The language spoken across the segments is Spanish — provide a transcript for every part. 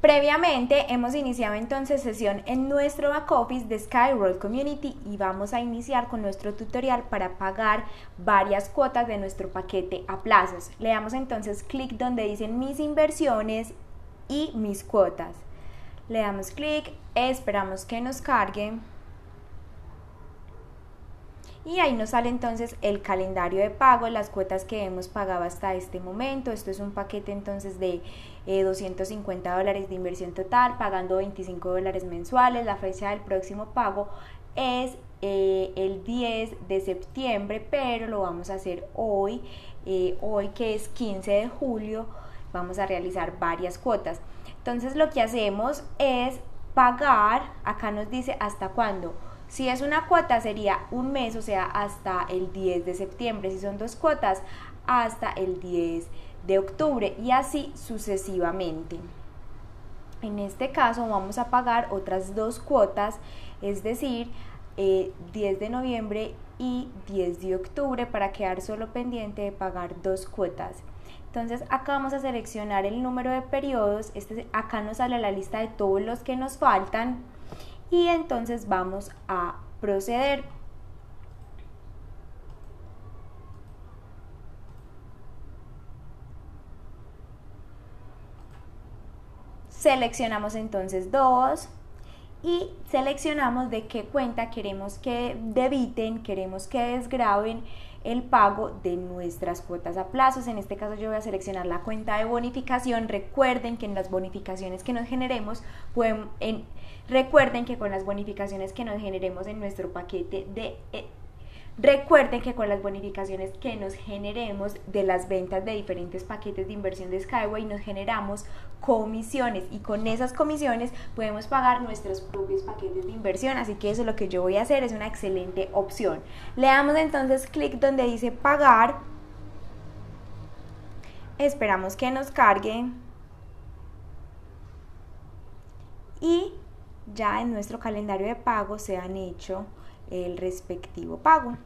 Previamente hemos iniciado entonces sesión en nuestro back office de Skyroll Community y vamos a iniciar con nuestro tutorial para pagar varias cuotas de nuestro paquete a plazos. Le damos entonces clic donde dicen mis inversiones y mis cuotas. Le damos clic, esperamos que nos cargue y ahí nos sale entonces el calendario de pago, las cuotas que hemos pagado hasta este momento. Esto es un paquete entonces de 250 eh, dólares de inversión total, pagando 25 dólares mensuales. La fecha del próximo pago es eh, el 10 de septiembre, pero lo vamos a hacer hoy, eh, hoy que es 15 de julio, vamos a realizar varias cuotas. Entonces lo que hacemos es pagar, acá nos dice hasta cuándo si es una cuota sería un mes, o sea, hasta el 10 de septiembre. Si son dos cuotas, hasta el 10 de octubre y así sucesivamente. En este caso vamos a pagar otras dos cuotas, es decir, 10 eh, de noviembre y 10 de octubre para quedar solo pendiente de pagar dos cuotas. Entonces acá vamos a seleccionar el número de periodos, este, acá nos sale la lista de todos los que nos faltan y entonces vamos a proceder. Seleccionamos entonces dos y seleccionamos de qué cuenta queremos que debiten, queremos que desgraben el pago de nuestras cuotas a plazos. En este caso yo voy a seleccionar la cuenta de bonificación. Recuerden que en las bonificaciones que nos generemos, en, recuerden que con las bonificaciones que nos generemos en nuestro paquete de... Eh, recuerden que con las bonificaciones que nos generemos de las ventas de diferentes paquetes de inversión de Skyway nos generamos comisiones y con esas comisiones podemos pagar nuestros propios paquetes de inversión. Así que eso es lo que yo voy a hacer, es una excelente opción. Le damos entonces clic donde dice pagar. Esperamos que nos cargue. Y ya en nuestro calendario de pago se han hecho el respectivo pago.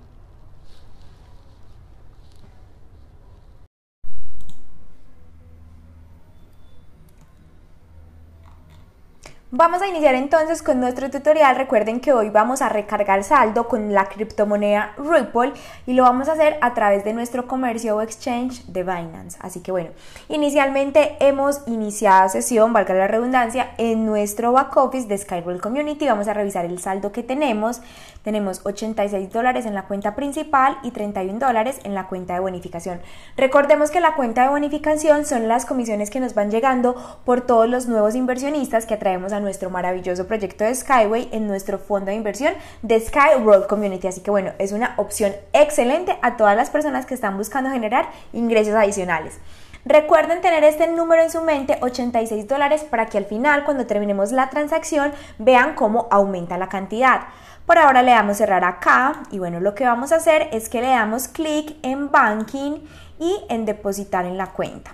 Vamos a iniciar entonces con nuestro tutorial. Recuerden que hoy vamos a recargar saldo con la criptomoneda Ripple y lo vamos a hacer a través de nuestro comercio o exchange de Binance. Así que bueno, inicialmente hemos iniciado sesión, valga la redundancia, en nuestro back office de Skyroll Community. Vamos a revisar el saldo que tenemos. Tenemos 86 dólares en la cuenta principal y 31 dólares en la cuenta de bonificación. Recordemos que la cuenta de bonificación son las comisiones que nos van llegando por todos los nuevos inversionistas que atraemos a nuestro maravilloso proyecto de Skyway en nuestro fondo de inversión de Sky World Community. Así que bueno, es una opción excelente a todas las personas que están buscando generar ingresos adicionales. Recuerden tener este número en su mente, 86 dólares, para que al final, cuando terminemos la transacción, vean cómo aumenta la cantidad. Por ahora le damos cerrar acá y bueno, lo que vamos a hacer es que le damos clic en Banking y en Depositar en la cuenta.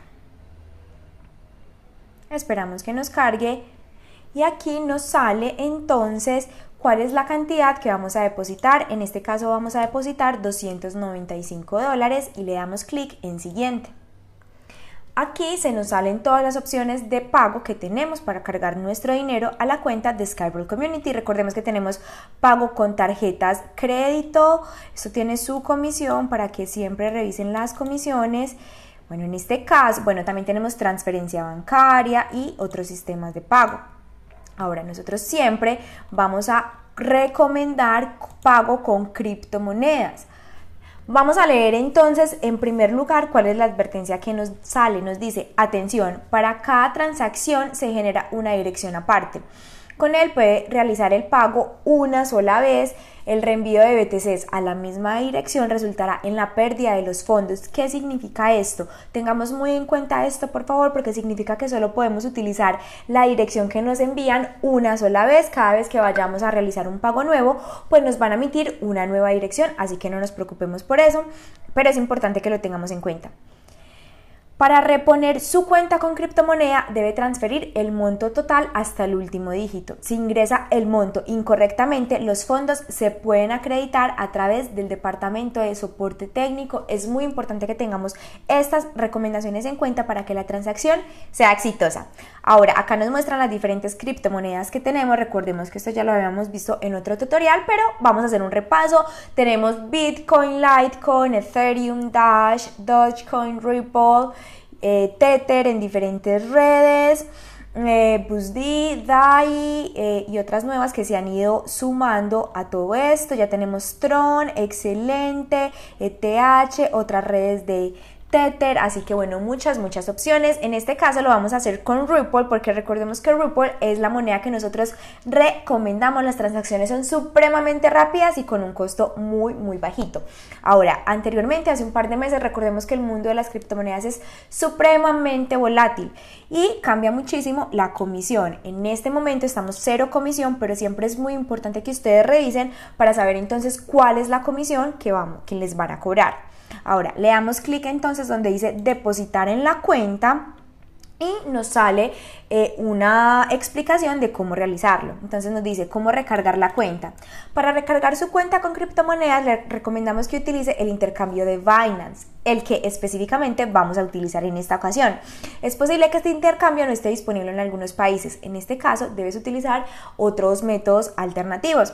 Esperamos que nos cargue y aquí nos sale entonces cuál es la cantidad que vamos a depositar. En este caso vamos a depositar 295 dólares y le damos clic en siguiente. Aquí se nos salen todas las opciones de pago que tenemos para cargar nuestro dinero a la cuenta de Skyball Community. Recordemos que tenemos pago con tarjetas crédito. Esto tiene su comisión para que siempre revisen las comisiones. Bueno, en este caso, bueno, también tenemos transferencia bancaria y otros sistemas de pago. Ahora, nosotros siempre vamos a recomendar pago con criptomonedas. Vamos a leer entonces en primer lugar cuál es la advertencia que nos sale. Nos dice, atención, para cada transacción se genera una dirección aparte. Con él puede realizar el pago una sola vez. El reenvío de BTCs a la misma dirección resultará en la pérdida de los fondos. ¿Qué significa esto? Tengamos muy en cuenta esto, por favor, porque significa que solo podemos utilizar la dirección que nos envían una sola vez. Cada vez que vayamos a realizar un pago nuevo, pues nos van a emitir una nueva dirección, así que no nos preocupemos por eso, pero es importante que lo tengamos en cuenta. Para reponer su cuenta con criptomoneda debe transferir el monto total hasta el último dígito. Si ingresa el monto incorrectamente, los fondos se pueden acreditar a través del Departamento de Soporte Técnico. Es muy importante que tengamos estas recomendaciones en cuenta para que la transacción sea exitosa. Ahora, acá nos muestran las diferentes criptomonedas que tenemos. Recordemos que esto ya lo habíamos visto en otro tutorial, pero vamos a hacer un repaso. Tenemos Bitcoin, Litecoin, Ethereum, Dash, Dogecoin, Ripple eh, Tether en diferentes redes, eh, BUSD, DAI eh, y otras nuevas que se han ido sumando a todo esto. Ya tenemos Tron, excelente, ETH, otras redes de Tether, así que bueno, muchas, muchas opciones. En este caso lo vamos a hacer con Ripple porque recordemos que Ripple es la moneda que nosotros recomendamos. Las transacciones son supremamente rápidas y con un costo muy, muy bajito. Ahora, anteriormente, hace un par de meses, recordemos que el mundo de las criptomonedas es supremamente volátil y cambia muchísimo la comisión. En este momento estamos cero comisión, pero siempre es muy importante que ustedes revisen para saber entonces cuál es la comisión que, vamos, que les van a cobrar. Ahora, le damos clic entonces donde dice depositar en la cuenta y nos sale eh, una explicación de cómo realizarlo. Entonces nos dice cómo recargar la cuenta. Para recargar su cuenta con criptomonedas le recomendamos que utilice el intercambio de Binance, el que específicamente vamos a utilizar en esta ocasión. Es posible que este intercambio no esté disponible en algunos países. En este caso debes utilizar otros métodos alternativos.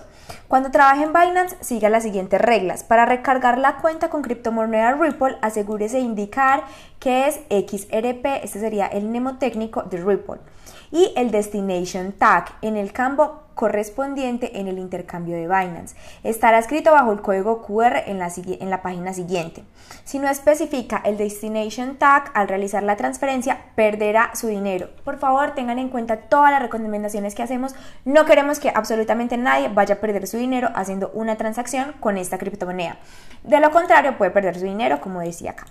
Cuando trabaje en Binance, siga las siguientes reglas. Para recargar la cuenta con criptomoneda Ripple, asegúrese de indicar que es XRP, este sería el mnemotécnico de Ripple y el Destination Tag en el campo correspondiente en el intercambio de Binance. Estará escrito bajo el código QR en la, página siguiente. Si no especifica el Destination Tag al realizar la transferencia, perderá su dinero. Por favor, tengan en cuenta todas las recomendaciones que hacemos. No queremos que absolutamente nadie vaya a perder su dinero haciendo una transacción con esta criptomoneda. De lo contrario, puede perder su dinero, como decía acá.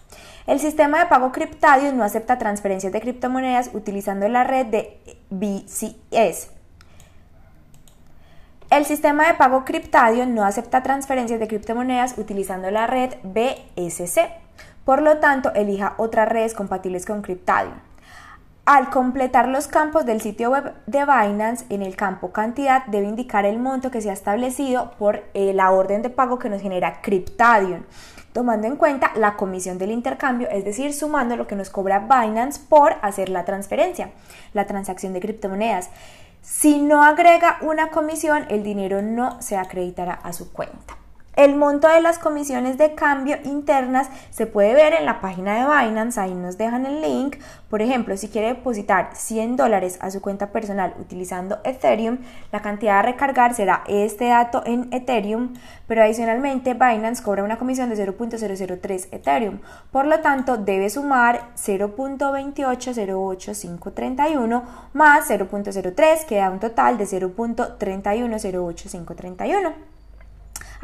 El sistema de pago Cryptadium no acepta transferencias de criptomonedas utilizando la red de BCS. El sistema de pago Cryptadium no acepta transferencias de criptomonedas utilizando la red BSC. Por lo tanto, elija otras redes compatibles con Cryptadium. Al completar los campos del sitio web de Binance, en el campo cantidad debe indicar el monto que se ha establecido por eh, la orden de pago que nos genera Cryptadium tomando en cuenta la comisión del intercambio, es decir, sumando lo que nos cobra Binance por hacer la transferencia, la transacción de criptomonedas. Si no agrega una comisión, el dinero no se acreditará a su cuenta. El monto de las comisiones de cambio internas se puede ver en la página de Binance, ahí nos dejan el link. Por ejemplo, si quiere depositar 100 dólares a su cuenta personal utilizando Ethereum, la cantidad a recargar será este dato en Ethereum, pero adicionalmente Binance cobra una comisión de 0.003 Ethereum. Por lo tanto, debe sumar 0.2808531 más 0.03, que da un total de 0.3108531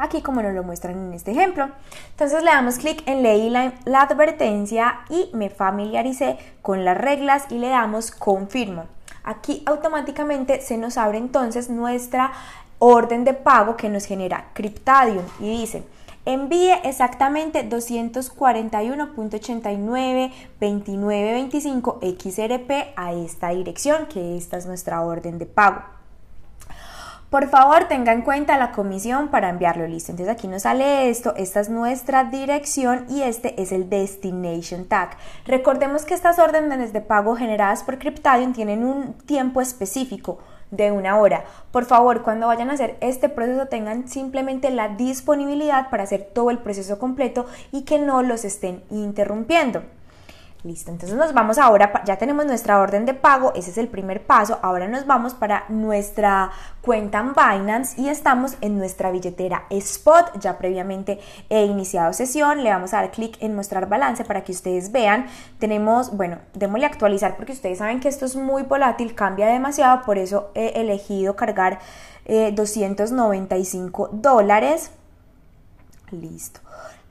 aquí como nos lo muestran en este ejemplo. Entonces le damos clic en leí la, advertencia y me familiaricé con las reglas y le damos confirmo. Aquí automáticamente se nos abre entonces nuestra orden de pago que nos genera Cryptadium y dice envíe exactamente 241.892925 XRP a esta dirección que esta es nuestra orden de pago. Por favor, tenga en cuenta la comisión para enviarlo listo. Entonces aquí nos sale esto, esta es nuestra dirección y este es el destination tag. Recordemos que estas órdenes de pago generadas por Cryptadium tienen un tiempo específico de una hora. Por favor, cuando vayan a hacer este proceso tengan simplemente la disponibilidad para hacer todo el proceso completo y que no los estén interrumpiendo. Listo, entonces nos vamos ahora, ya tenemos nuestra orden de pago, ese es el primer paso, ahora nos vamos para nuestra cuenta en Binance y estamos en nuestra billetera Spot, ya previamente he iniciado sesión, le vamos a dar clic en mostrar balance para que ustedes vean, tenemos, bueno, démosle actualizar porque ustedes saben que esto es muy volátil, cambia demasiado, por eso he elegido cargar 295 eh, dólares, listo.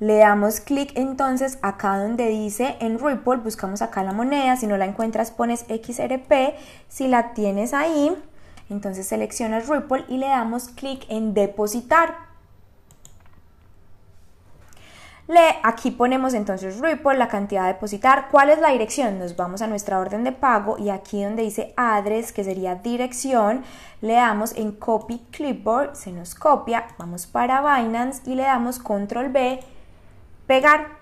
Le damos clic entonces acá donde dice en Ripple, buscamos acá la moneda, si no la encuentras pones XRP, si la tienes ahí, entonces seleccionas Ripple y le damos clic en depositar. Aquí ponemos entonces Ripple, la cantidad a depositar. ¿Cuál es la dirección? Nos vamos a nuestra orden de pago y aquí donde dice address, que sería dirección, le damos en copy clipboard, se nos copia, vamos para Binance y le damos control B, pegar.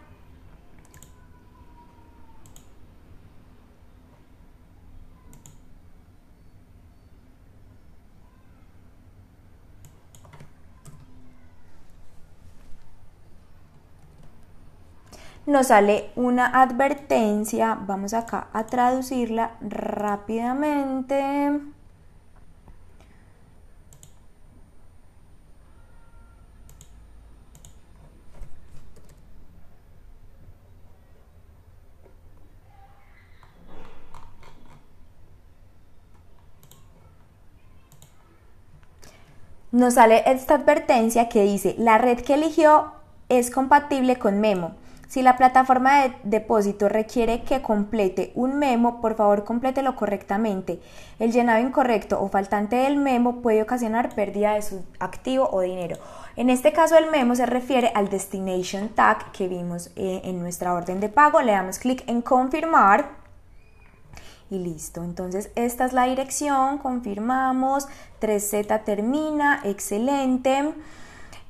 nos sale una advertencia, vamos acá a traducirla rápidamente. Nos sale esta advertencia que dice, la red que eligió es compatible con Memo. Si la plataforma de depósito requiere que complete un memo, por favor complételo correctamente. El llenado incorrecto o faltante del memo puede ocasionar pérdida de su activo o dinero. En este caso el memo se refiere al destination tag que vimos eh, en nuestra orden de pago. Le damos clic en confirmar y listo. Entonces esta es la dirección, confirmamos, 3Z termina, excelente.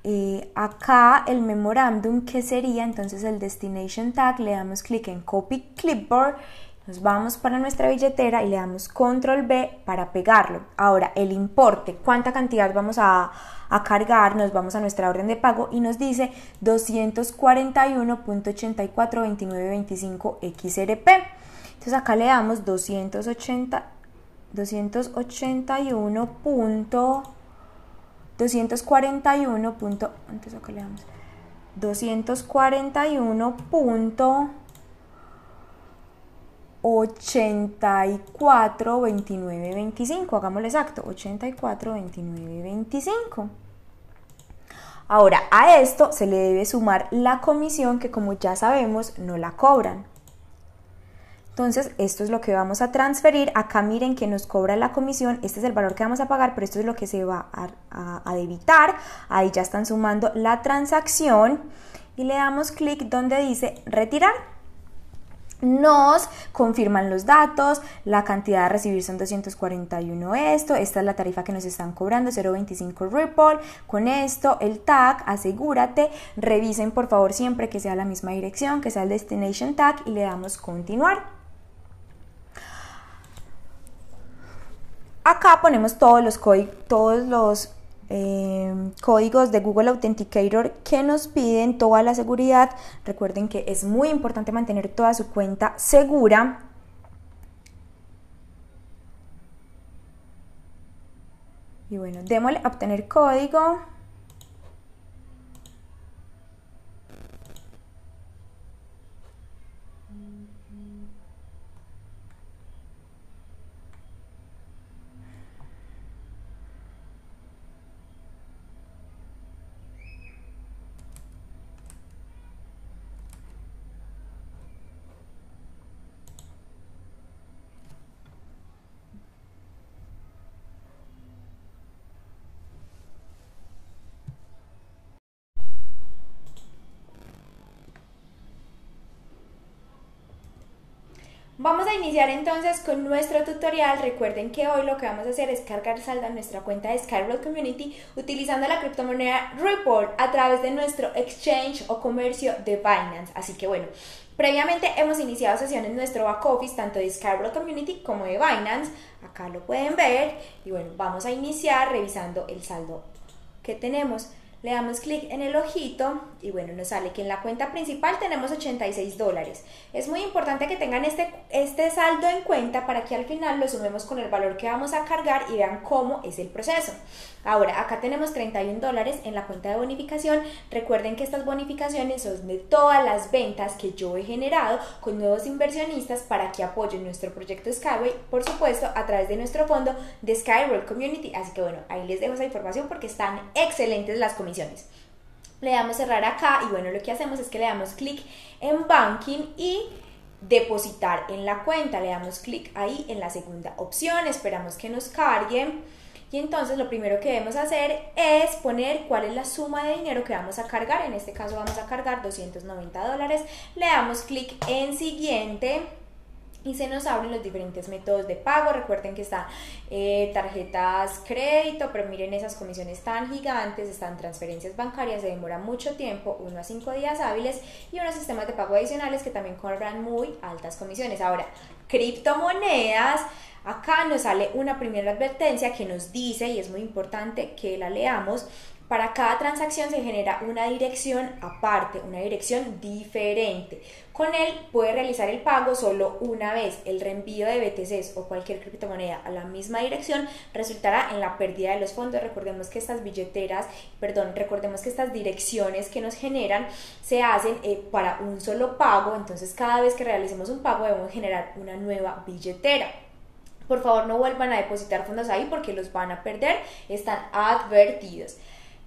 Eh, acá el memorándum que sería entonces el destination tag le damos clic en copy clipboard nos vamos para nuestra billetera y le damos control B para pegarlo ahora el importe cuánta cantidad vamos a, a cargar nos vamos a nuestra orden de pago y nos dice 241.842925 XRP entonces acá le damos 280 281. 241. Punto, antes acá le damos 241.84 29 25 hagámoslo exacto 84 29 25 ahora a esto se le debe sumar la comisión que como ya sabemos no la cobran entonces, esto es lo que vamos a transferir. Acá miren que nos cobra la comisión. Este es el valor que vamos a pagar, pero esto es lo que se va a, debitar. Ahí ya están sumando la transacción. Y le damos clic donde dice retirar nos confirman los datos, la cantidad a recibir son 241 esto, esta es la tarifa que nos están cobrando, 0.25 Ripple, con esto el tag, asegúrate, revisen por favor siempre que sea la misma dirección, que sea el destination tag y le damos continuar. Acá ponemos todos los, todos los eh, códigos de Google Authenticator que nos piden toda la seguridad. Recuerden que es muy importante mantener toda su cuenta segura. Y bueno, démosle a obtener código. Vamos a iniciar entonces con nuestro tutorial. Recuerden que hoy lo que vamos a hacer es cargar saldo a nuestra cuenta de Skyroll Community utilizando la criptomoneda Ripple a través de nuestro exchange o comercio de Binance. Así que bueno, previamente hemos iniciado sesiones en nuestro back office tanto de Skyroll Community como de Binance. Acá lo pueden ver y bueno, vamos a iniciar revisando el saldo que tenemos le damos clic en el ojito y bueno, nos sale que en la cuenta principal tenemos 86 dólares. Es muy importante que tengan este, este saldo en cuenta para que al final lo sumemos con el valor que vamos a cargar y vean cómo es el proceso. Ahora, acá tenemos 31 dólares en la cuenta de bonificación. Recuerden que estas bonificaciones son de todas las ventas que yo he generado con nuevos inversionistas para que apoyen nuestro proyecto Skyway, por supuesto, a través de nuestro fondo de Skyroll Community. Así que bueno, ahí les dejo esa información porque están excelentes las comisiones le damos cerrar acá y bueno, lo que hacemos es que le damos clic en Banking y depositar en la cuenta. Le damos clic ahí en la segunda opción, esperamos que nos cargue. Y entonces lo primero que debemos hacer es poner cuál es la suma de dinero que vamos a cargar, en este caso vamos a cargar 290 dólares, le damos clic en siguiente y se nos abren los diferentes métodos de pago. Recuerden que están eh, tarjetas crédito, pero miren esas comisiones tan gigantes, están transferencias bancarias, se demora mucho tiempo, uno a cinco días hábiles y unos sistemas de pago adicionales que también cobran muy altas comisiones. Ahora, criptomonedas. Acá nos sale una primera advertencia que nos dice, y es muy importante que la leamos, para cada transacción se genera una dirección aparte, una dirección diferente. Con él puede realizar el pago solo una vez. El reenvío de BTCs o cualquier criptomoneda a la misma dirección resultará en la pérdida de los fondos. Recordemos que estas billeteras, perdón, recordemos que estas direcciones que nos generan se hacen eh, para un solo pago. Entonces cada vez que realicemos un pago debemos generar una nueva billetera. Por favor no vuelvan a depositar fondos ahí porque los van a perder. Están advertidos.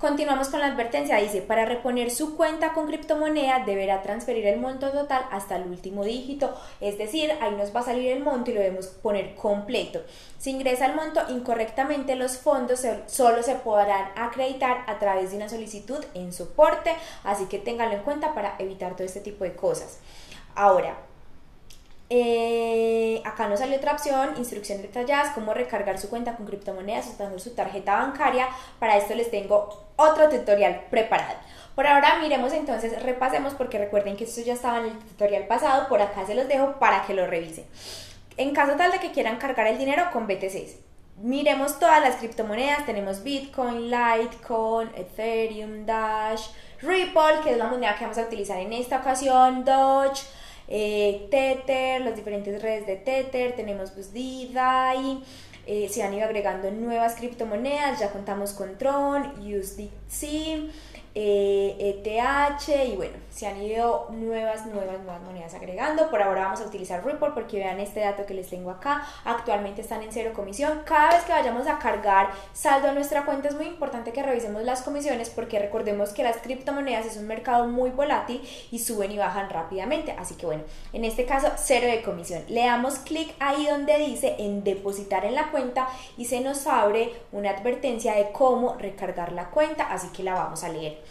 Continuamos con la advertencia, dice, para reponer su cuenta con criptomoneda deberá transferir el monto total hasta el último dígito, es decir, ahí nos va a salir el monto y lo debemos poner completo. Si ingresa el monto incorrectamente, los fondos solo se podrán acreditar a través de una solicitud en soporte, así que ténganlo en cuenta para evitar todo este tipo de cosas. Ahora, eh, acá nos sale otra opción, instrucciones detalladas, cómo recargar su cuenta con criptomonedas usando su tarjeta bancaria. Para esto les tengo otro tutorial preparado. Por ahora miremos entonces, repasemos porque recuerden que esto ya estaba en el tutorial pasado, por acá se los dejo para que lo revisen. En caso tal de que quieran cargar el dinero con BTC, miremos todas las criptomonedas, tenemos Bitcoin, Litecoin, Ethereum, Dash, Ripple, que es la moneda que vamos a utilizar en esta ocasión, Doge, eh, Tether, las diferentes redes de Tether, tenemos pues DAI, eh, se han ido agregando nuevas criptomonedas, ya contamos con Tron, USDC, ETH eh, y bueno, se han ido nuevas, nuevas, nuevas monedas agregando. Por ahora vamos a utilizar Ripple porque vean este dato que les tengo acá. Actualmente están en cero comisión. Cada vez que vayamos a cargar saldo a nuestra cuenta es muy importante que revisemos las comisiones porque recordemos que las criptomonedas es un mercado muy volátil y suben y bajan rápidamente. Así que bueno, en este caso cero de comisión. Le damos clic ahí donde dice en depositar en la cuenta y se nos abre una advertencia de cómo recargar la cuenta. Así que la vamos a leer.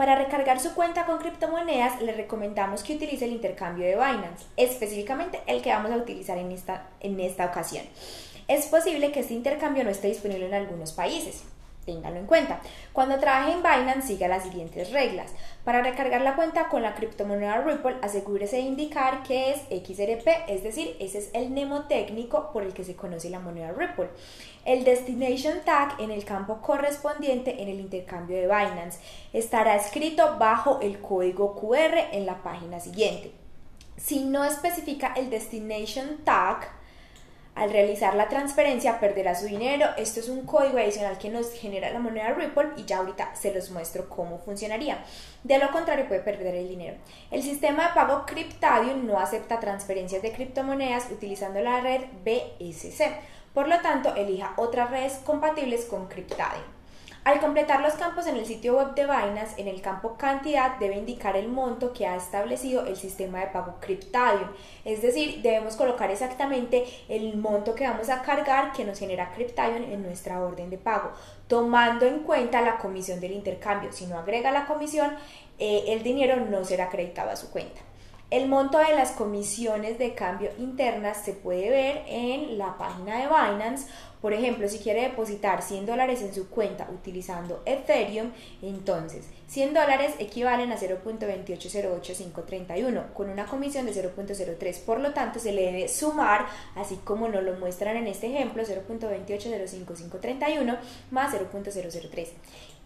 Para recargar su cuenta con criptomonedas, le recomendamos que utilice el intercambio de Binance, específicamente el que vamos a utilizar en esta, en esta ocasión. Es posible que este intercambio no esté disponible en algunos países. Ténganlo en cuenta. Cuando trabaje en Binance, siga las siguientes reglas. Para recargar la cuenta con la criptomoneda Ripple, asegúrese de indicar que es XRP, es decir, ese es el mnemotécnico por el que se conoce la moneda Ripple. El Destination Tag en el campo correspondiente en el intercambio de Binance estará escrito bajo el código QR en la página siguiente. Si no especifica el Destination Tag, al realizar la transferencia perderá su dinero. Esto es un código adicional que nos genera la moneda Ripple y ya ahorita se los muestro cómo funcionaría. De lo contrario puede perder el dinero. El sistema de pago Cryptadium no acepta transferencias de criptomonedas utilizando la red BSC. Por lo tanto, elija otras redes compatibles con Cryptadium. Al completar los campos en el sitio web de Binance, en el campo cantidad debe indicar el monto que ha establecido el sistema de pago Cryptadium. Es decir, debemos colocar exactamente el monto que vamos a cargar que nos genera Cryptadium en nuestra orden de pago, tomando en cuenta la comisión del intercambio. Si no agrega la comisión, eh, el dinero no será acreditado a su cuenta. El monto de las comisiones de cambio internas se puede ver en la página de Binance. Por ejemplo, si quiere depositar 100 dólares en su cuenta utilizando Ethereum, entonces 100 dólares equivalen a 0.2808531 con una comisión de 0.03. Por lo tanto, se le debe sumar, así como nos lo muestran en este ejemplo, 0.2805531 más 0.003.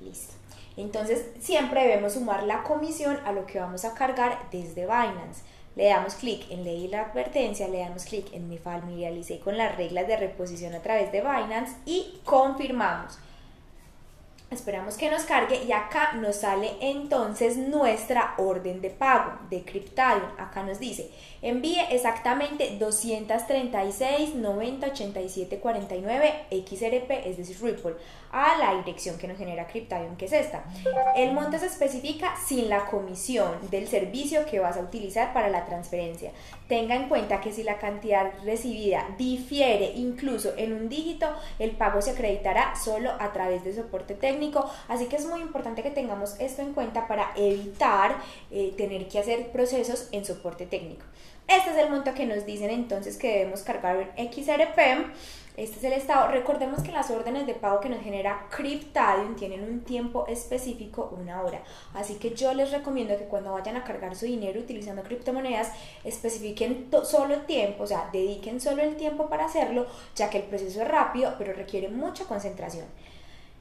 Listo. Entonces siempre debemos sumar la comisión a lo que vamos a cargar desde Binance. Le damos clic en leer la advertencia, le damos clic en me familiaricé con las reglas de reposición a través de Binance y confirmamos. Esperamos que nos cargue y acá nos sale entonces nuestra orden de pago de Cryptadium. Acá nos dice, envíe exactamente 236 90 87 49 XRP, es decir, Ripple, a la dirección que nos genera Cryptadium, que es esta. El monto se especifica sin la comisión del servicio que vas a utilizar para la transferencia. Tenga en cuenta que si la cantidad recibida difiere incluso en un dígito, el pago se acreditará solo a través de soporte técnico, así que es muy importante que tengamos esto en cuenta para evitar eh, tener que hacer procesos en soporte técnico. Este es el monto que nos dicen entonces que debemos cargar en XRP. Este es el estado. Recordemos que las órdenes de pago que nos genera Cryptadium tienen un tiempo específico, una hora. Así que yo les recomiendo que cuando vayan a cargar su dinero utilizando criptomonedas, especifiquen solo tiempo, o sea, dediquen solo el tiempo para hacerlo, ya que el proceso es rápido, pero requiere mucha concentración.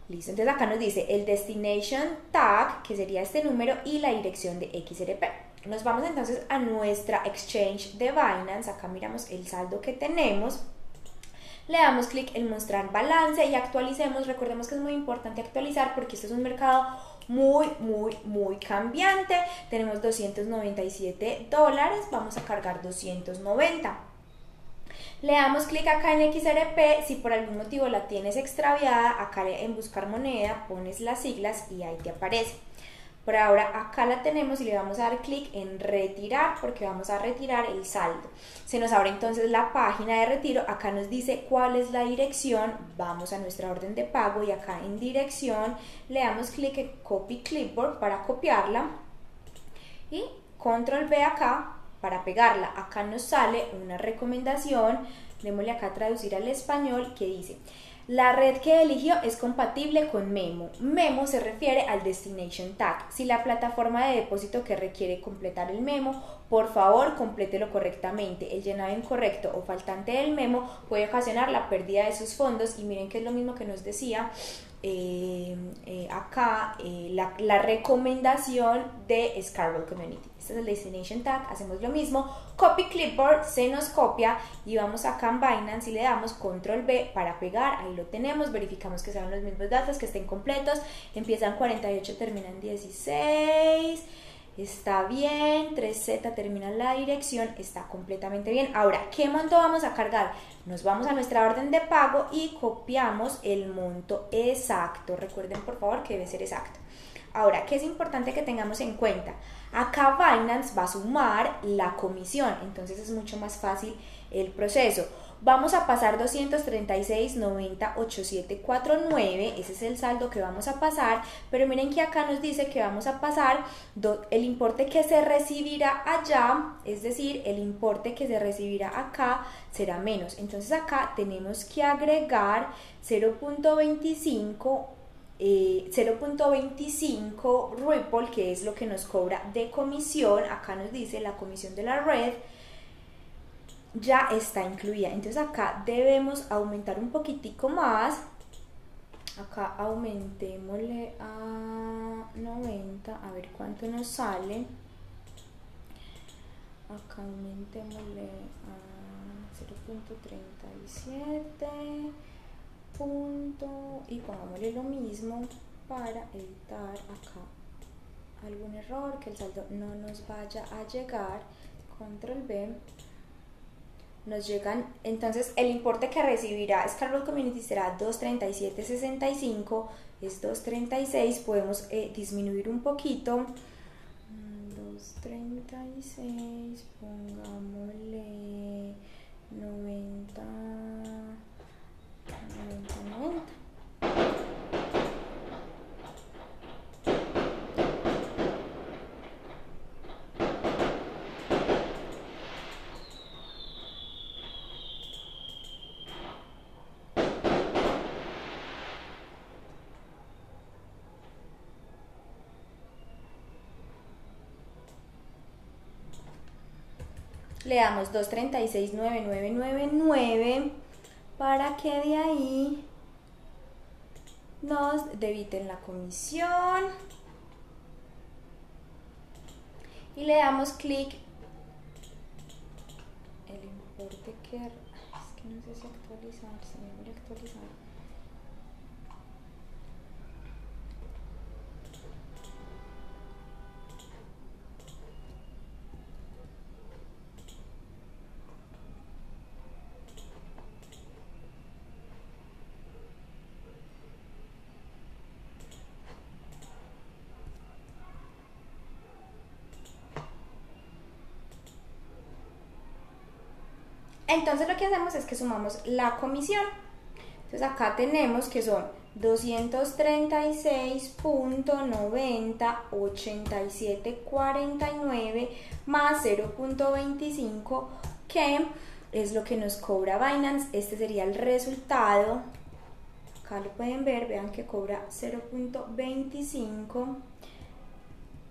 Listo, entonces acá nos dice el destination tag, que sería este número, y la dirección de XRP. Nos vamos entonces a nuestra exchange de Binance. Acá miramos el saldo que tenemos. Le damos clic en mostrar balance y actualicemos. Recordemos que es muy importante actualizar porque este es un mercado muy, muy, muy cambiante. Tenemos 297 dólares. Vamos a cargar 290. Le damos clic acá en XRP, si por algún motivo la tienes extraviada, acá en buscar moneda pones las siglas y ahí te aparece. Por ahora acá la tenemos y le vamos a dar clic en retirar porque vamos a retirar el saldo. Se nos abre entonces la página de retiro, acá nos dice cuál es la dirección, vamos a nuestra orden de pago y acá en dirección le damos clic en copy clipboard para copiarla y control V acá para pegarla. Acá nos sale una recomendación, démosle acá traducir al español que dice la red que eligió es compatible con Memo. Memo se refiere al Destination Tag. Si la plataforma de depósito que requiere completar el memo, por favor, complételo correctamente. El llenado incorrecto o faltante del memo puede ocasionar la pérdida de sus fondos y miren que es lo mismo que nos decía eh, eh, acá eh, la, la, recomendación de Scarborough Community. Este es el Destination Tag, hacemos lo mismo, copy clipboard, se nos copia y vamos acá en Binance y le damos control B para pegar, ahí lo tenemos, verificamos que sean los mismos datos, que estén completos, empiezan 48, terminan 16 está bien, 3Z termina la dirección, está completamente bien. Ahora, ¿qué monto vamos a cargar? Nos vamos a nuestra orden de pago y copiamos el monto exacto. Recuerden por favor que debe ser exacto. Ahora, ¿qué es importante que tengamos en cuenta? Acá Binance va a sumar la comisión, entonces es mucho más fácil el proceso. Vamos a pasar 236, 90, 8749, ese es el saldo que vamos a pasar, pero miren que acá nos dice que vamos a pasar el importe que se recibirá allá, es decir, el importe que se recibirá acá será menos. Entonces acá tenemos que agregar 0.25 0.25 eh, Ripple, que es lo que nos cobra de comisión, acá nos dice la comisión de la red, ya está incluida. Entonces acá debemos aumentar un poquitico más. Acá aumentémosle a 90, a ver cuánto nos sale. Acá aumentémosle a 0.37 punto y pongámosle lo mismo para evitar acá algún error que el saldo no nos vaya a llegar control B nos llegan, entonces el importe que recibirá Scarborough Community será 237.65, es 236, podemos eh, disminuir un poquito, 236, pongámosle 90, 90, 90. Le damos 236,9999 para que de ahí nos debiten la comisión. Y le damos clic. El importe que es que no sé si actualizar, se me voy a actualizar Entonces lo que hacemos es que sumamos la comisión. Entonces acá tenemos que son 236.90.87.49 más 0.25 que es lo que nos cobra Binance. Este sería el resultado. Acá lo pueden ver, vean que cobra 0.25.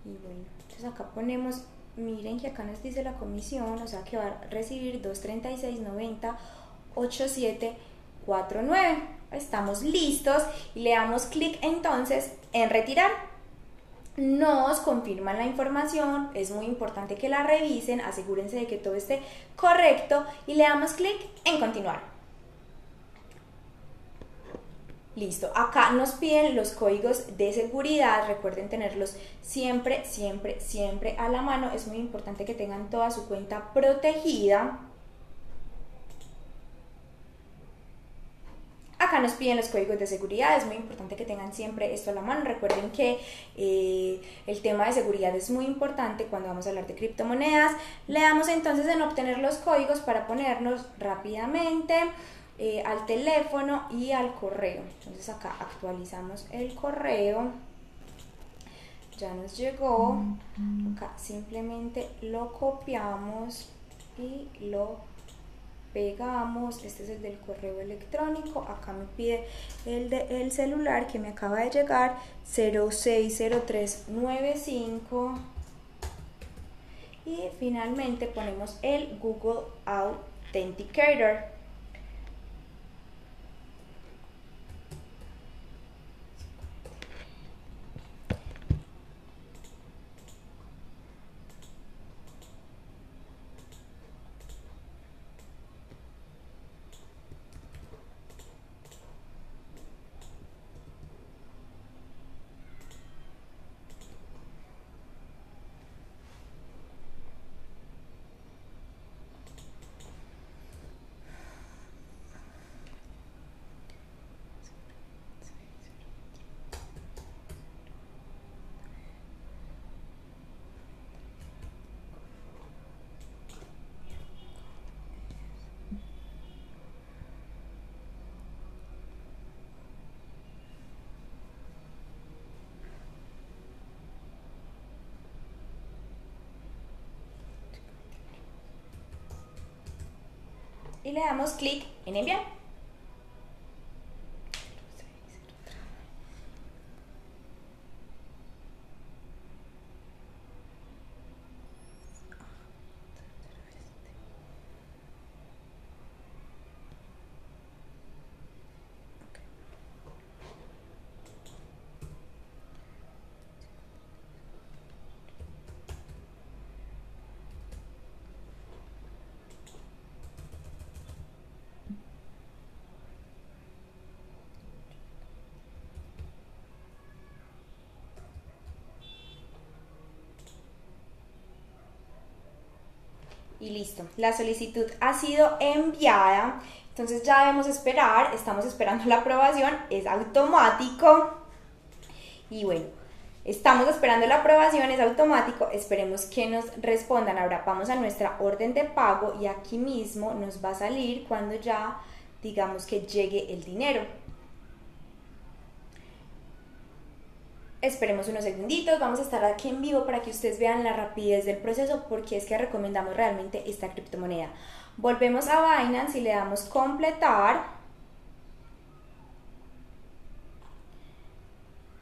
Y bueno, entonces acá ponemos, miren que acá nos dice la comisión, o sea que va a recibir 236.90.8749. Estamos listos y le damos clic entonces en retirar nos confirman la información, es muy importante que la revisen, asegúrense de que todo esté correcto y le damos clic en continuar. Listo, acá nos piden los códigos de seguridad, recuerden tenerlos siempre, siempre, siempre a la mano, es muy importante que tengan toda su cuenta protegida. Acá nos piden los códigos de seguridad, es muy importante que tengan siempre esto a la mano. Recuerden que eh, el tema de seguridad es muy importante cuando vamos a hablar de criptomonedas. Le damos entonces en obtener los códigos para ponernos rápidamente. Eh, al teléfono y al correo. Entonces acá actualizamos el correo. Ya nos llegó. Acá simplemente lo copiamos y lo pegamos. Este es el del correo electrónico. Acá me pide el del celular que me acaba de llegar 060395 y finalmente ponemos el Google Authenticator y le damos clic en enviar. Y listo. La solicitud ha sido enviada, entonces ya debemos esperar, estamos esperando la aprobación, es automático y bueno, estamos esperando la aprobación, es automático, esperemos que nos respondan. Ahora vamos a nuestra orden de pago y aquí mismo nos va a salir cuando ya digamos que llegue el dinero. Esperemos unos segunditos, vamos a estar aquí en vivo para que ustedes vean la rapidez del proceso porque es que recomendamos realmente esta criptomoneda. Volvemos a Binance y le damos completar.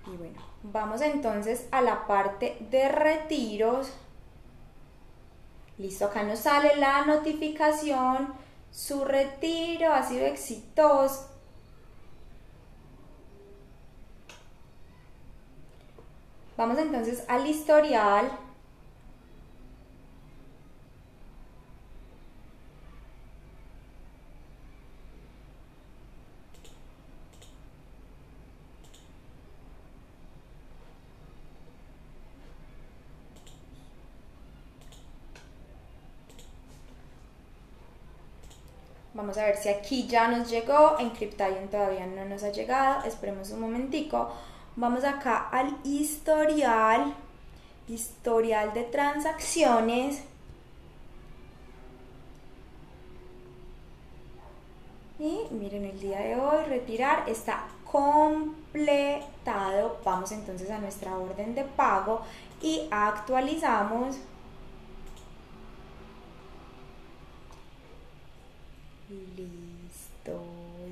Y bueno, vamos entonces a la parte de retiros. Listo, acá nos sale la notificación. Su retiro ha sido exitoso Vamos entonces al historial. Vamos a ver si aquí ya nos llegó, en todavía no nos ha llegado, esperemos un momentico. Vamos acá al historial, historial de transacciones. miren el día de hoy retirar está completado. Vamos entonces a nuestra orden de pago y actualizamos. Listo,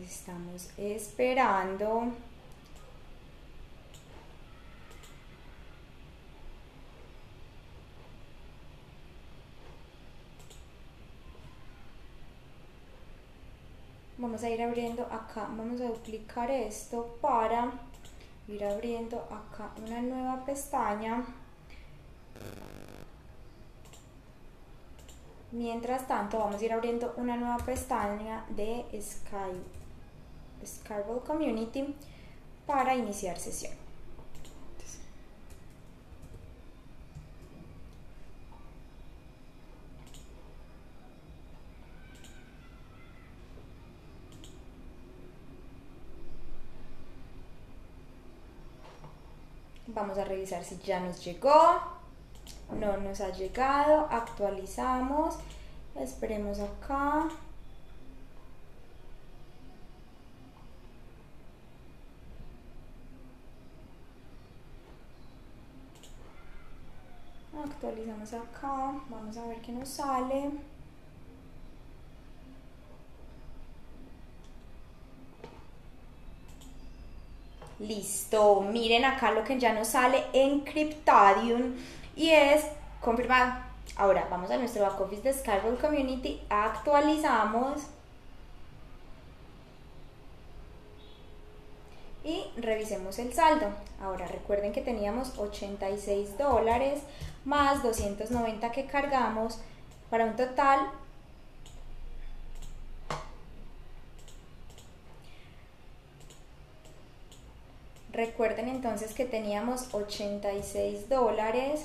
estamos esperando. Vamos a ir abriendo acá. Vamos a duplicar esto para ir abriendo acá una nueva pestaña. Mientras tanto vamos a ir abriendo una nueva pestaña de Sky Skyball Community para iniciar sesión Vamos a revisar si ya nos llegó. No nos ha llegado. Actualizamos. Esperemos acá. Actualizamos acá. Vamos a ver qué nos sale. Listo, miren acá lo que ya nos sale en Cryptadium y es confirmado. Ahora vamos a nuestro back office de Skyball Community, actualizamos y revisemos el saldo. Ahora recuerden que teníamos 86 dólares más 290 que cargamos para un total Recuerden entonces que teníamos 86 dólares.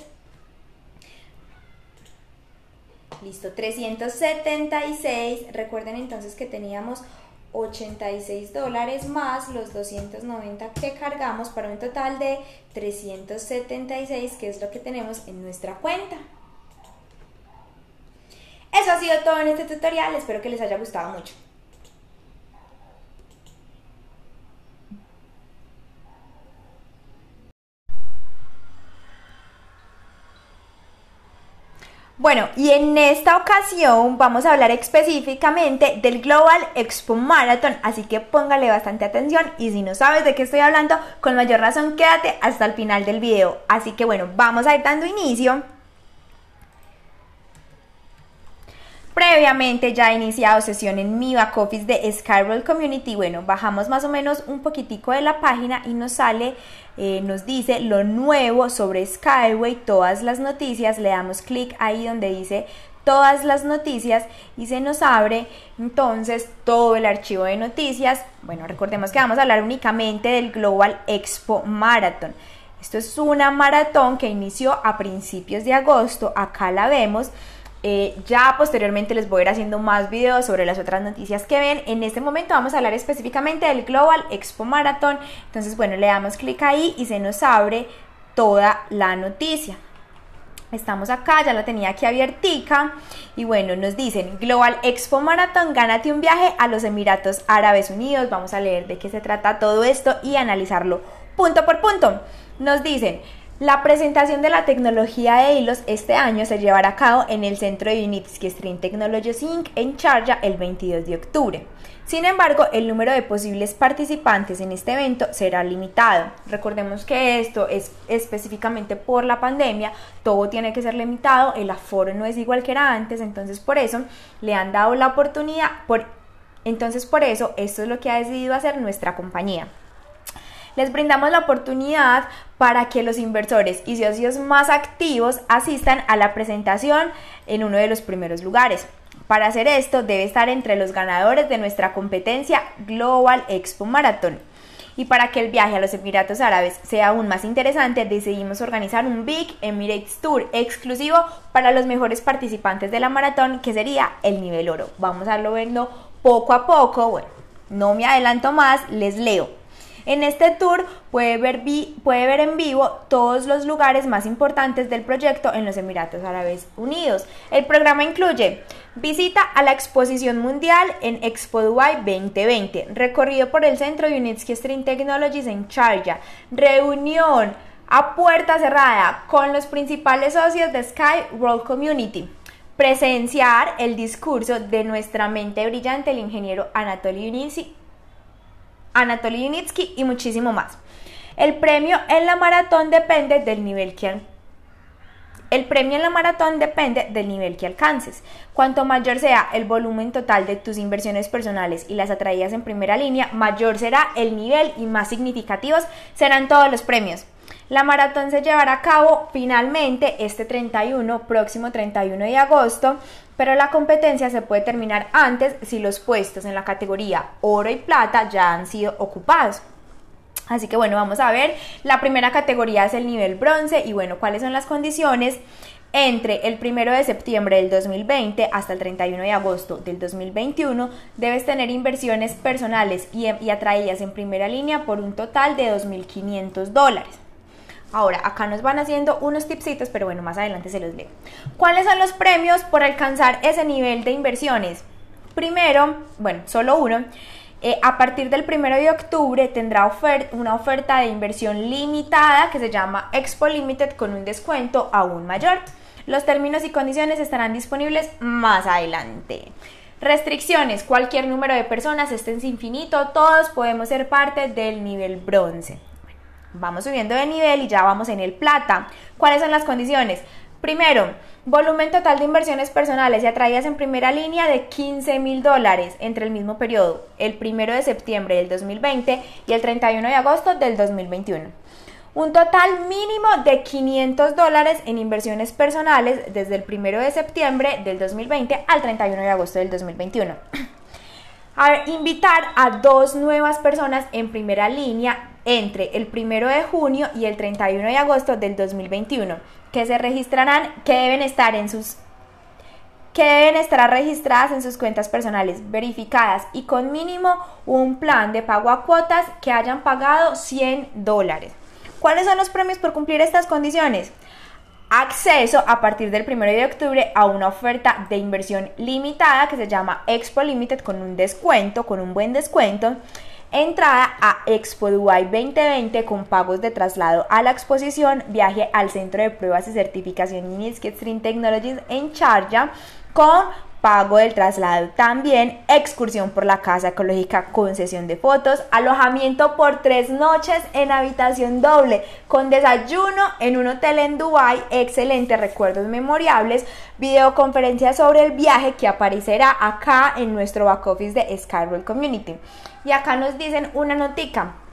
Listo, 376. Recuerden entonces que teníamos 86 dólares más los 290 que cargamos para un total de 376, que es lo que tenemos en nuestra cuenta. Eso ha sido todo en este tutorial, espero que les haya gustado mucho. Bueno, y en esta ocasión vamos a hablar específicamente del Global Expo Marathon, así que póngale bastante atención y si no sabes de qué estoy hablando, con mayor razón quédate hasta el final del video. Así que bueno, vamos a ir dando inicio. Previamente ya he iniciado sesión en mi back office de Skyroll Community. Bueno, bajamos más o menos un poquitico de la página y nos sale, eh, nos dice lo nuevo sobre Skyway, todas las noticias. Le damos clic ahí donde dice todas las noticias y se nos abre entonces todo el archivo de noticias. Bueno, recordemos que vamos a hablar únicamente del Global Expo Marathon. Esto es una maratón que inició a principios de agosto, acá la vemos eh, ya posteriormente les voy a ir haciendo más videos sobre las otras noticias que ven. En este momento vamos a hablar específicamente del Global Expo Marathon. Entonces, bueno, le damos clic ahí y se nos abre toda la noticia. Estamos acá, ya la tenía aquí abiertica y bueno, nos dicen Global Expo Marathon, gánate un viaje a los Emiratos Árabes Unidos. Vamos a leer de qué se trata todo esto y analizarlo punto por punto. Nos dicen, la presentación de la tecnología de hilos este año se llevará a cabo en el centro de Unitsky Stream Technologies Inc. en Charja el 22 de octubre. Sin embargo, el número de posibles participantes en este evento será limitado. Recordemos que esto es específicamente por la pandemia, todo tiene que ser limitado, el aforo no es igual que era antes, entonces por eso le han dado la oportunidad, por, entonces por eso esto es lo que ha decidido hacer nuestra compañía les brindamos la oportunidad para que los inversores y socios más activos asistan a la presentación en uno de los primeros lugares. Para hacer esto debe estar entre los ganadores de nuestra competencia Global Expo Marathon. Y para que el viaje a los Emiratos Árabes sea aún más interesante, decidimos organizar un Big Emirates Tour exclusivo para los mejores participantes de la maratón, que sería el nivel oro. Vamos a lo viendo poco a poco. Bueno, no me adelanto más, les leo. En este tour puede ver, puede ver en vivo todos los lugares más importantes del proyecto en los Emiratos Árabes Unidos. El programa incluye Visita a la exposición mundial en Expo Dubai 2020. Recorrido por el centro Unitsky Stream Technologies en Sharjah. Reunión a puerta cerrada con los principales socios de Sky World Community. Presenciar el discurso de nuestra mente brillante, el ingeniero Anatoly Unitsky, Anatoly Unitsky y muchísimo más. El premio en la maratón depende del nivel que el premio en la maratón depende del nivel que alcances. Cuanto mayor sea el volumen total de tus inversiones personales y las atraídas en primera línea, mayor será el nivel y más significativos serán todos los premios. La maratón se llevará a cabo finalmente este 31, próximo 31 de agosto, pero la competencia se puede terminar antes si los puestos en la categoría oro y plata ya han sido ocupados. Así que bueno, vamos a ver. La primera categoría es el nivel bronce y bueno, ¿cuáles son las condiciones? Entre el 1 de septiembre del 2020 hasta el 31 de agosto del 2021 debes tener inversiones personales y, y atraídas en primera línea por un total de 2.500 dólares. Ahora, acá nos van haciendo unos tipsitos, pero bueno, más adelante se los leo. ¿Cuáles son los premios por alcanzar ese nivel de inversiones? Primero, bueno, solo uno, eh, a partir del 1 de octubre tendrá una oferta de inversión limitada que se llama Expo Limited con un descuento aún mayor. Los términos y condiciones estarán disponibles más adelante. Restricciones, cualquier número de personas, este es infinito, todos podemos ser parte del nivel bronce. Vamos subiendo de nivel y ya vamos en el plata. ¿Cuáles son las condiciones? Primero, volumen total de inversiones personales y atraídas en primera línea de 15 mil dólares entre el mismo periodo, el 1 de septiembre del 2020 y el 31 de agosto del 2021. Un total mínimo de 500 dólares en inversiones personales desde el 1 de septiembre del 2020 al 31 de agosto del 2021. A invitar a dos nuevas personas en primera línea entre el 1 de junio y el 31 de agosto del 2021 que se registrarán, que deben estar en sus que deben estar registradas en sus cuentas personales verificadas y con mínimo un plan de pago a cuotas que hayan pagado 100 dólares. ¿Cuáles son los premios por cumplir estas condiciones? Acceso a partir del 1 de octubre a una oferta de inversión limitada que se llama Expo Limited con un descuento, con un buen descuento entrada a Expo Dubai 2020 con pagos de traslado a la exposición, viaje al Centro de Pruebas y Certificación Initsky Stream Technologies en Sharjah con pago del traslado también, excursión por la casa ecológica con sesión de fotos, alojamiento por tres noches en habitación doble, con desayuno en un hotel en Dubai, excelentes recuerdos memorables, videoconferencia sobre el viaje que aparecerá acá en nuestro back office de Skyward Community. Y acá nos dicen una notica.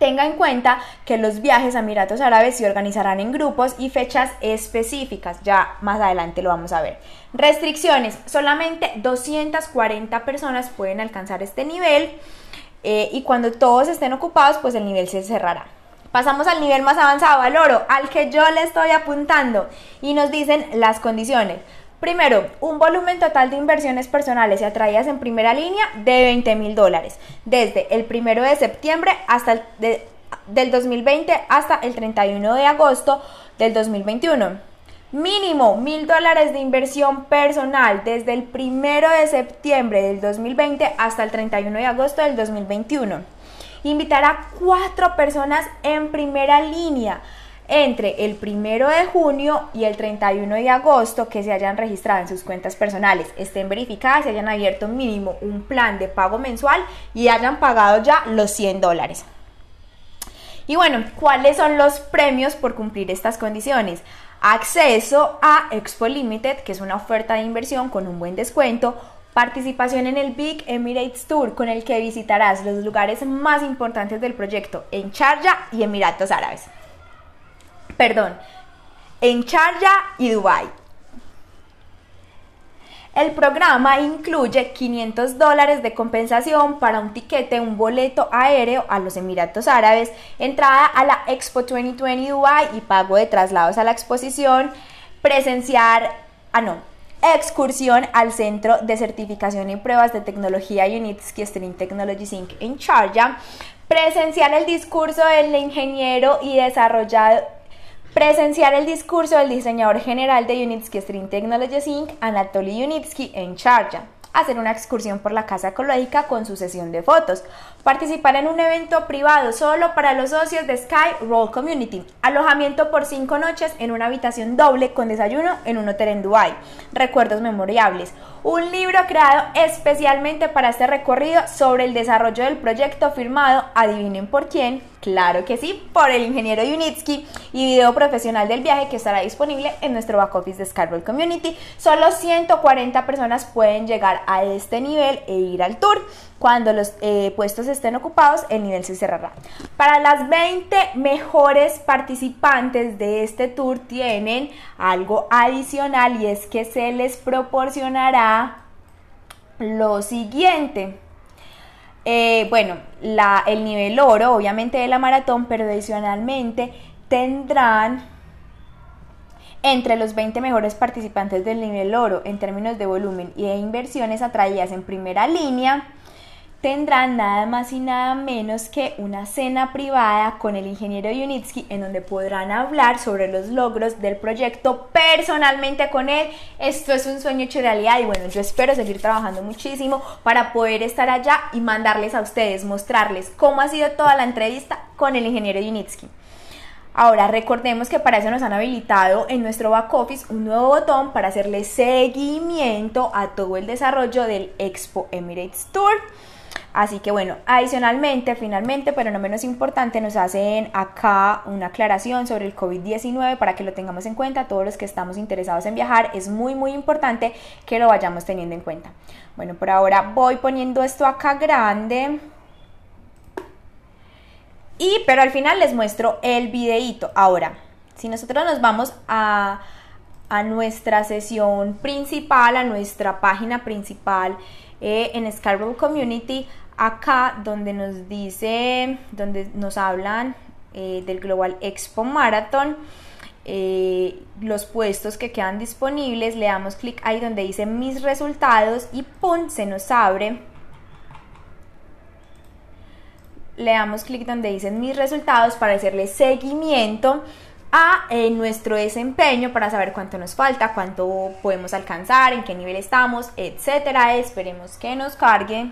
Tenga en cuenta que los viajes a Emiratos Árabes se organizarán en grupos y fechas específicas. Ya más adelante lo vamos a ver. Restricciones. Solamente 240 personas pueden alcanzar este nivel. Eh, y cuando todos estén ocupados, pues el nivel se cerrará. Pasamos al nivel más avanzado, al oro, al que yo le estoy apuntando. Y nos dicen las condiciones. Primero, un volumen total de inversiones personales y atraídas en primera línea de 20 mil dólares, desde el primero de septiembre hasta el del 2020 hasta el 31 de agosto del 2021. Mínimo mil dólares de inversión personal desde el primero de septiembre del 2020 hasta el 31 de agosto del 2021. Invitar a cuatro personas en primera línea entre el 1 de junio y el 31 de agosto que se hayan registrado en sus cuentas personales, estén verificadas y hayan abierto mínimo un plan de pago mensual y hayan pagado ya los 100 dólares. Y bueno, ¿cuáles son los premios por cumplir estas condiciones? Acceso a Expo Limited, que es una oferta de inversión con un buen descuento, Participación en el Big Emirates Tour, con el que visitarás los lugares más importantes del proyecto en Sharjah y Emiratos Árabes perdón, en Sharjah y Dubai. El programa incluye 500 dólares de compensación para un tiquete, un boleto aéreo a los Emiratos Árabes, entrada a la Expo 2020 Dubai y pago de traslados a la exposición, presenciar, ah no, excursión al Centro de Certificación y Pruebas de Tecnología Unitsky Stream Technologies Inc. en Sharjah, presenciar el discurso del ingeniero y desarrollado Presenciar el discurso del diseñador general de Unitsky String Technologies Inc., Anatoly Unitsky, en Sharjah hacer una excursión por la casa ecológica con su sesión de fotos, participar en un evento privado solo para los socios de Sky Roll Community, alojamiento por cinco noches en una habitación doble con desayuno en un hotel en Dubai, recuerdos memorables, un libro creado especialmente para este recorrido sobre el desarrollo del proyecto firmado, adivinen por quién, claro que sí, por el ingeniero Unitsky y video profesional del viaje que estará disponible en nuestro back office de Scarborough Community. Solo 140 personas pueden llegar a este nivel e ir al tour. Cuando los eh, puestos estén ocupados, el nivel se cerrará. Para las 20 mejores participantes de este tour tienen algo adicional y es que se les proporcionará lo siguiente. Eh, bueno, el nivel oro, obviamente de la maratón, pero adicionalmente tendrán entre los 20 mejores participantes del nivel oro en términos de volumen y de inversiones atraídas en primera línea tendrán nada más y nada menos que una cena privada con el ingeniero Unitsky en donde podrán hablar sobre los logros del proyecto personalmente con él. Esto es un sueño hecho realidad y bueno, yo espero seguir trabajando muchísimo para poder estar allá y mandarles a ustedes, mostrarles cómo ha sido toda la entrevista con el ingeniero Unitsky. Ahora recordemos que para eso nos han habilitado en nuestro back office un nuevo botón para hacerle seguimiento a todo el desarrollo del Expo Emirates Tour. Así que bueno, adicionalmente, finalmente, pero no menos importante, nos hacen acá una aclaración sobre el COVID-19 para que lo tengamos en cuenta. Todos los que estamos interesados en viajar, es muy, muy importante que lo vayamos teniendo en cuenta. Bueno, por ahora voy poniendo esto acá grande. Y, pero al final les muestro el videíto. Ahora, si nosotros nos vamos a, a nuestra sesión principal, a nuestra página principal, eh, en Scarborough Community, acá donde nos dice, donde nos hablan eh, del Global Expo Marathon, eh, los puestos que quedan disponibles, le damos clic ahí donde dice mis resultados y ¡pum! se nos abre. Le damos clic donde dice mis resultados para hacerle seguimiento a nuestro desempeño para saber cuánto nos falta, cuánto podemos alcanzar, en qué nivel estamos, etcétera. Esperemos que nos cargue.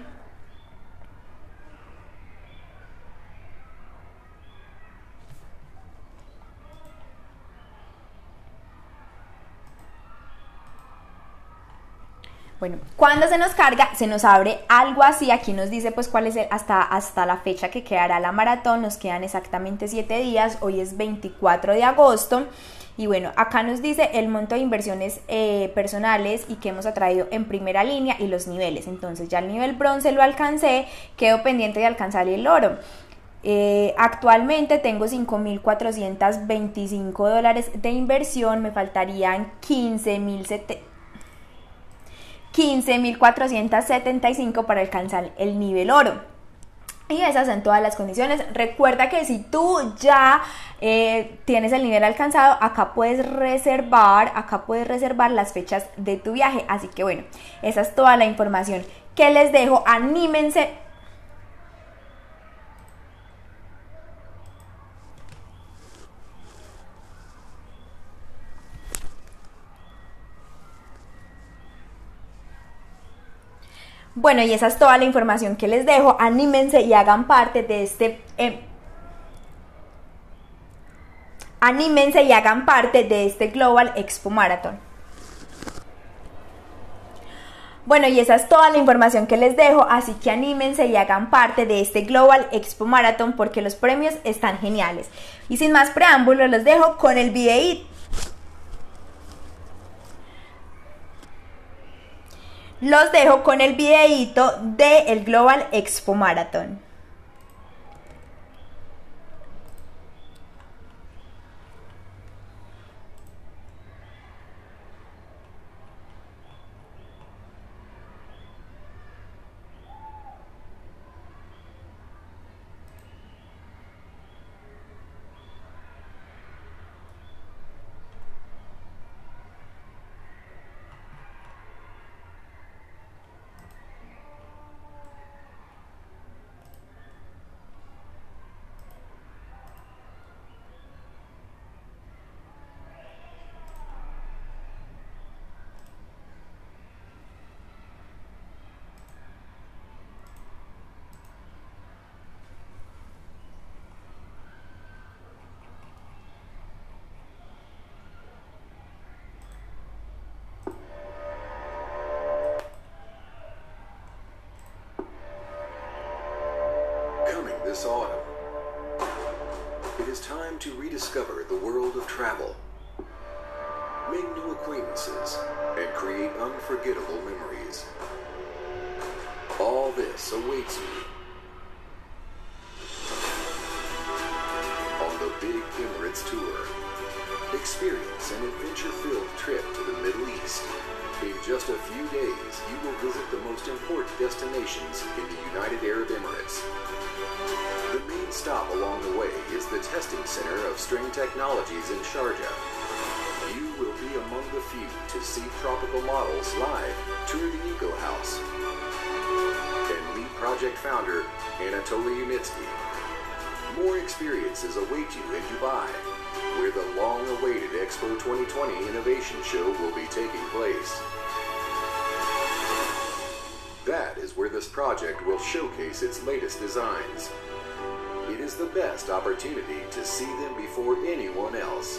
Bueno, cuando se nos carga, se nos abre algo así, aquí nos dice pues cuál es el, hasta, hasta la fecha que quedará la maratón, nos quedan exactamente 7 días, hoy es 24 de agosto. Y bueno, acá nos dice el monto de inversiones eh, personales y que hemos atraído en primera línea y los niveles. Entonces ya el nivel bronce lo alcancé, quedo pendiente de alcanzar el oro. Eh, actualmente tengo 5.425 dólares de inversión, me faltarían 15.700 15.475 para alcanzar el nivel oro. Y esas son todas las condiciones. Recuerda que si tú ya eh, tienes el nivel alcanzado, acá puedes reservar, acá puedes reservar las fechas de tu viaje. Así que bueno, esa es toda la información que les dejo. Anímense Bueno, y esa es toda la información que les dejo. Anímense y hagan parte de este... Eh, anímense y hagan parte de este Global Expo Marathon. Bueno, y esa es toda la información que les dejo, así que anímense y hagan parte de este Global Expo Marathon porque los premios están geniales. Y sin más preámbulos, los dejo con el video Los dejo con el videíto del Global Expo Marathon. Time to rediscover the world of travel. Make new acquaintances and create unforgettable memories. All this awaits you in the United Arab Emirates. The main stop along the way is the testing center of String Technologies in Sharjah. You will be among the few to see tropical models live, tour the Eco House, and meet project founder Anatoly Unitsky. More experiences await you in Dubai, where the long-awaited Expo 2020 Innovation Show will be taking place. Where this project will showcase its latest designs. It is the best opportunity to see them before anyone else.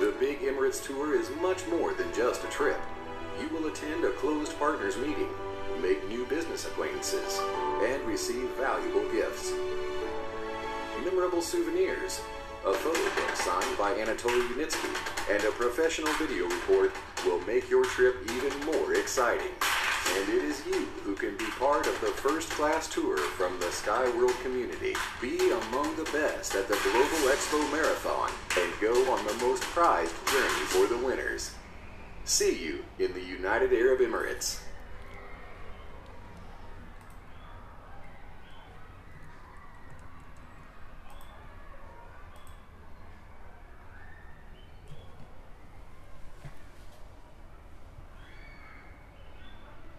The Big Emirates Tour is much more than just a trip. You will attend a closed partners meeting, make new business acquaintances, and receive valuable gifts. Memorable souvenirs, a photo book signed by Anatoly Unitsky, and a professional video report will make your trip even more exciting. And it is you who can be part of the first class tour from the Sky World community. Be among the best at the Global Expo Marathon and go on the most prized journey for the winners. See you in the United Arab Emirates.